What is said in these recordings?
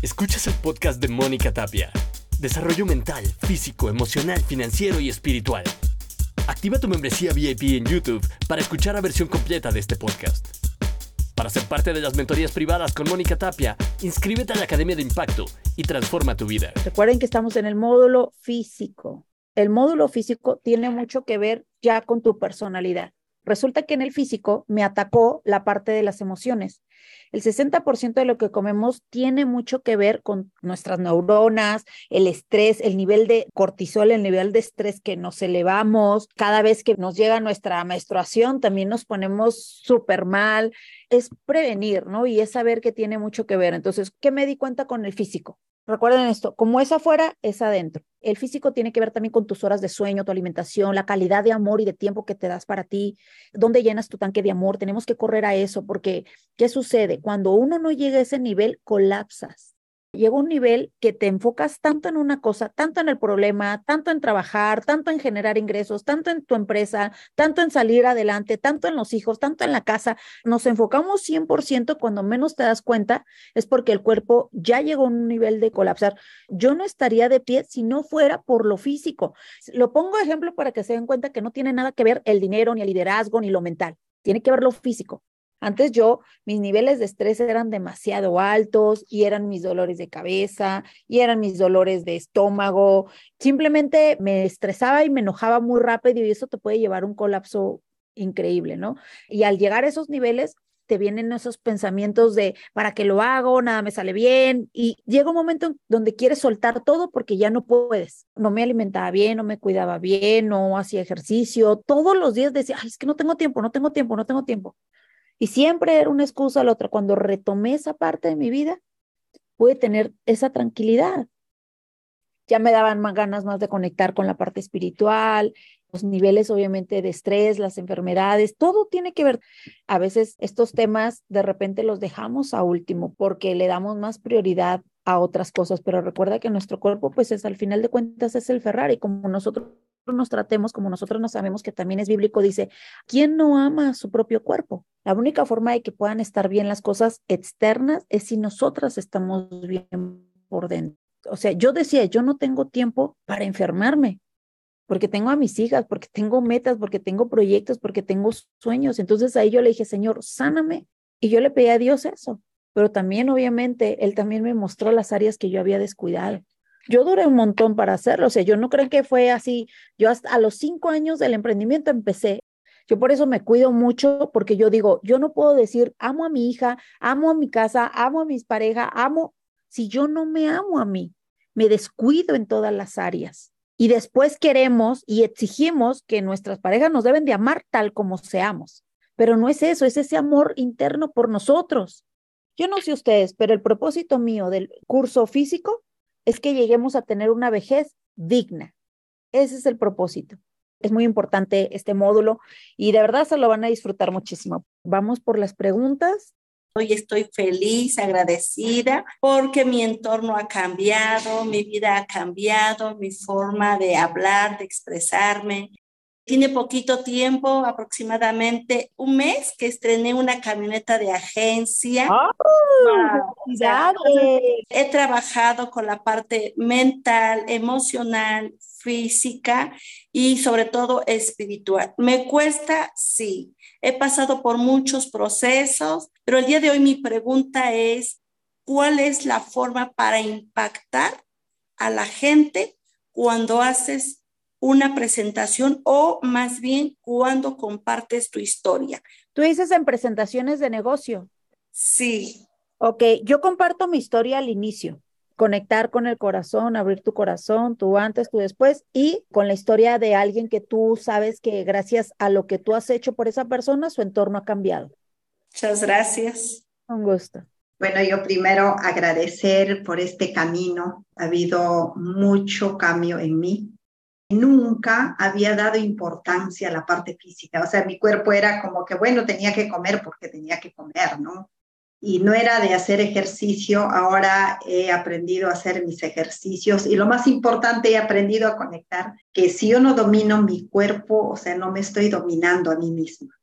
Escuchas el podcast de Mónica Tapia. Desarrollo mental, físico, emocional, financiero y espiritual. Activa tu membresía VIP en YouTube para escuchar la versión completa de este podcast. Para ser parte de las mentorías privadas con Mónica Tapia, inscríbete a la Academia de Impacto y transforma tu vida. Recuerden que estamos en el módulo físico. El módulo físico tiene mucho que ver ya con tu personalidad. Resulta que en el físico me atacó la parte de las emociones. El 60% de lo que comemos tiene mucho que ver con nuestras neuronas, el estrés, el nivel de cortisol, el nivel de estrés que nos elevamos. Cada vez que nos llega nuestra menstruación, también nos ponemos súper mal. Es prevenir, ¿no? Y es saber que tiene mucho que ver. Entonces, ¿qué me di cuenta con el físico? Recuerden esto, como es afuera, es adentro. El físico tiene que ver también con tus horas de sueño, tu alimentación, la calidad de amor y de tiempo que te das para ti, dónde llenas tu tanque de amor. Tenemos que correr a eso porque, ¿qué sucede? Cuando uno no llega a ese nivel, colapsas llega un nivel que te enfocas tanto en una cosa, tanto en el problema, tanto en trabajar, tanto en generar ingresos, tanto en tu empresa, tanto en salir adelante, tanto en los hijos, tanto en la casa. Nos enfocamos 100% cuando menos te das cuenta, es porque el cuerpo ya llegó a un nivel de colapsar. Yo no estaría de pie si no fuera por lo físico. Lo pongo ejemplo para que se den cuenta que no tiene nada que ver el dinero, ni el liderazgo, ni lo mental. Tiene que ver lo físico. Antes yo, mis niveles de estrés eran demasiado altos y eran mis dolores de cabeza y eran mis dolores de estómago. Simplemente me estresaba y me enojaba muy rápido y eso te puede llevar a un colapso increíble, ¿no? Y al llegar a esos niveles, te vienen esos pensamientos de, ¿para qué lo hago? Nada me sale bien. Y llega un momento donde quieres soltar todo porque ya no puedes. No me alimentaba bien, no me cuidaba bien, no hacía ejercicio. Todos los días decía, ay, es que no tengo tiempo, no tengo tiempo, no tengo tiempo. Y siempre era una excusa a la otra. Cuando retomé esa parte de mi vida, pude tener esa tranquilidad. Ya me daban más ganas más de conectar con la parte espiritual, los niveles obviamente de estrés, las enfermedades, todo tiene que ver. A veces estos temas de repente los dejamos a último porque le damos más prioridad a otras cosas, pero recuerda que nuestro cuerpo pues es al final de cuentas es el Ferrari, como nosotros nos tratemos, como nosotros no sabemos que también es bíblico, dice, ¿quién no ama su propio cuerpo? La única forma de que puedan estar bien las cosas externas es si nosotras estamos bien por dentro. O sea, yo decía, yo no tengo tiempo para enfermarme, porque tengo a mis hijas, porque tengo metas, porque tengo proyectos, porque tengo sueños. Entonces ahí yo le dije, Señor, sáname. Y yo le pedí a Dios eso. Pero también, obviamente, Él también me mostró las áreas que yo había descuidado. Yo duré un montón para hacerlo, o sea, yo no creo que fue así. Yo hasta a los cinco años del emprendimiento empecé. Yo por eso me cuido mucho, porque yo digo, yo no puedo decir, amo a mi hija, amo a mi casa, amo a mis parejas, amo, si yo no me amo a mí, me descuido en todas las áreas. Y después queremos y exigimos que nuestras parejas nos deben de amar tal como seamos. Pero no es eso, es ese amor interno por nosotros. Yo no sé ustedes, pero el propósito mío del curso físico es que lleguemos a tener una vejez digna. Ese es el propósito. Es muy importante este módulo y de verdad se lo van a disfrutar muchísimo. Vamos por las preguntas. Hoy estoy feliz, agradecida, porque mi entorno ha cambiado, mi vida ha cambiado, mi forma de hablar, de expresarme, tiene poquito tiempo, aproximadamente un mes, que estrené una camioneta de agencia. ¡Oh! he trabajado con la parte mental, emocional, física y sobre todo espiritual. ¿Me cuesta? Sí. He pasado por muchos procesos, pero el día de hoy mi pregunta es, ¿cuál es la forma para impactar a la gente cuando haces una presentación o más bien cuando compartes tu historia. Tú dices en presentaciones de negocio. Sí. Ok, yo comparto mi historia al inicio, conectar con el corazón, abrir tu corazón, tu antes, tu después, y con la historia de alguien que tú sabes que gracias a lo que tú has hecho por esa persona, su entorno ha cambiado. Muchas gracias. Un gusto. Bueno, yo primero agradecer por este camino. Ha habido mucho cambio en mí nunca había dado importancia a la parte física. O sea, mi cuerpo era como que, bueno, tenía que comer porque tenía que comer, ¿no? Y no era de hacer ejercicio, ahora he aprendido a hacer mis ejercicios y lo más importante, he aprendido a conectar que si yo no domino mi cuerpo, o sea, no me estoy dominando a mí misma.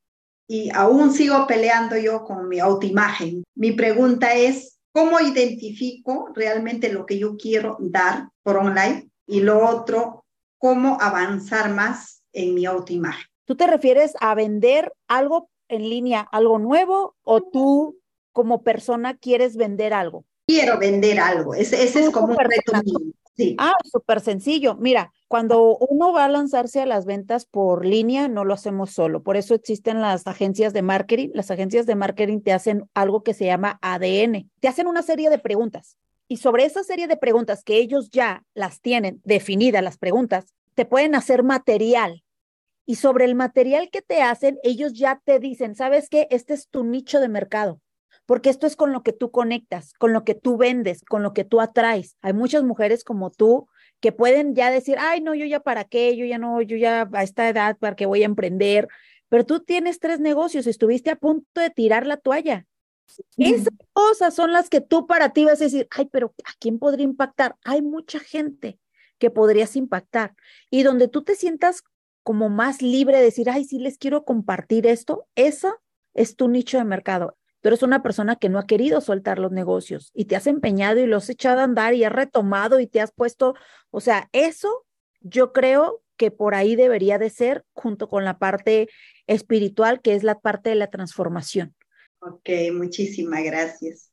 Y aún sigo peleando yo con mi autoimagen. Mi pregunta es, ¿Cómo identifico realmente lo que yo quiero dar por online? Y lo otro, ¿cómo avanzar más en mi autoimagen? ¿Tú te refieres a vender algo en línea, algo nuevo, o tú como persona quieres vender algo? Quiero vender algo. Ese, es como un reto mío. Sí. Ah, súper sencillo. Mira, cuando uno va a lanzarse a las ventas por línea, no lo hacemos solo. Por eso existen las agencias de marketing. Las agencias de marketing te hacen algo que se llama ADN. Te hacen una serie de preguntas. Y sobre esa serie de preguntas que ellos ya las tienen definidas, las preguntas, te pueden hacer material. Y sobre el material que te hacen, ellos ya te dicen, ¿sabes qué? Este es tu nicho de mercado porque esto es con lo que tú conectas, con lo que tú vendes, con lo que tú atraes. Hay muchas mujeres como tú que pueden ya decir, ay, no, yo ya para qué, yo ya no, yo ya a esta edad, ¿para qué voy a emprender? Pero tú tienes tres negocios, estuviste a punto de tirar la toalla. Esas cosas son las que tú para ti vas a decir, ay, pero ¿a quién podría impactar? Hay mucha gente que podrías impactar. Y donde tú te sientas como más libre de decir, ay, sí les quiero compartir esto, eso es tu nicho de mercado tú eres una persona que no ha querido soltar los negocios y te has empeñado y los has echado a andar y has retomado y te has puesto, o sea, eso yo creo que por ahí debería de ser junto con la parte espiritual, que es la parte de la transformación. Ok, muchísimas gracias.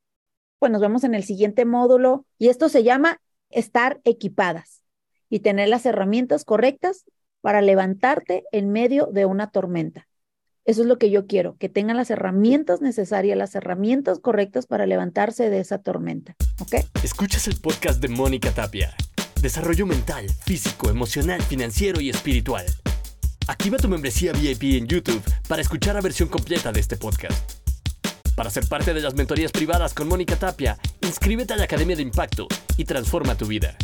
Pues nos vemos en el siguiente módulo y esto se llama estar equipadas y tener las herramientas correctas para levantarte en medio de una tormenta. Eso es lo que yo quiero, que tengan las herramientas necesarias, las herramientas correctas para levantarse de esa tormenta. ¿Ok? Escuchas el podcast de Mónica Tapia. Desarrollo mental, físico, emocional, financiero y espiritual. Activa tu membresía VIP en YouTube para escuchar la versión completa de este podcast. Para ser parte de las mentorías privadas con Mónica Tapia, inscríbete a la Academia de Impacto y transforma tu vida.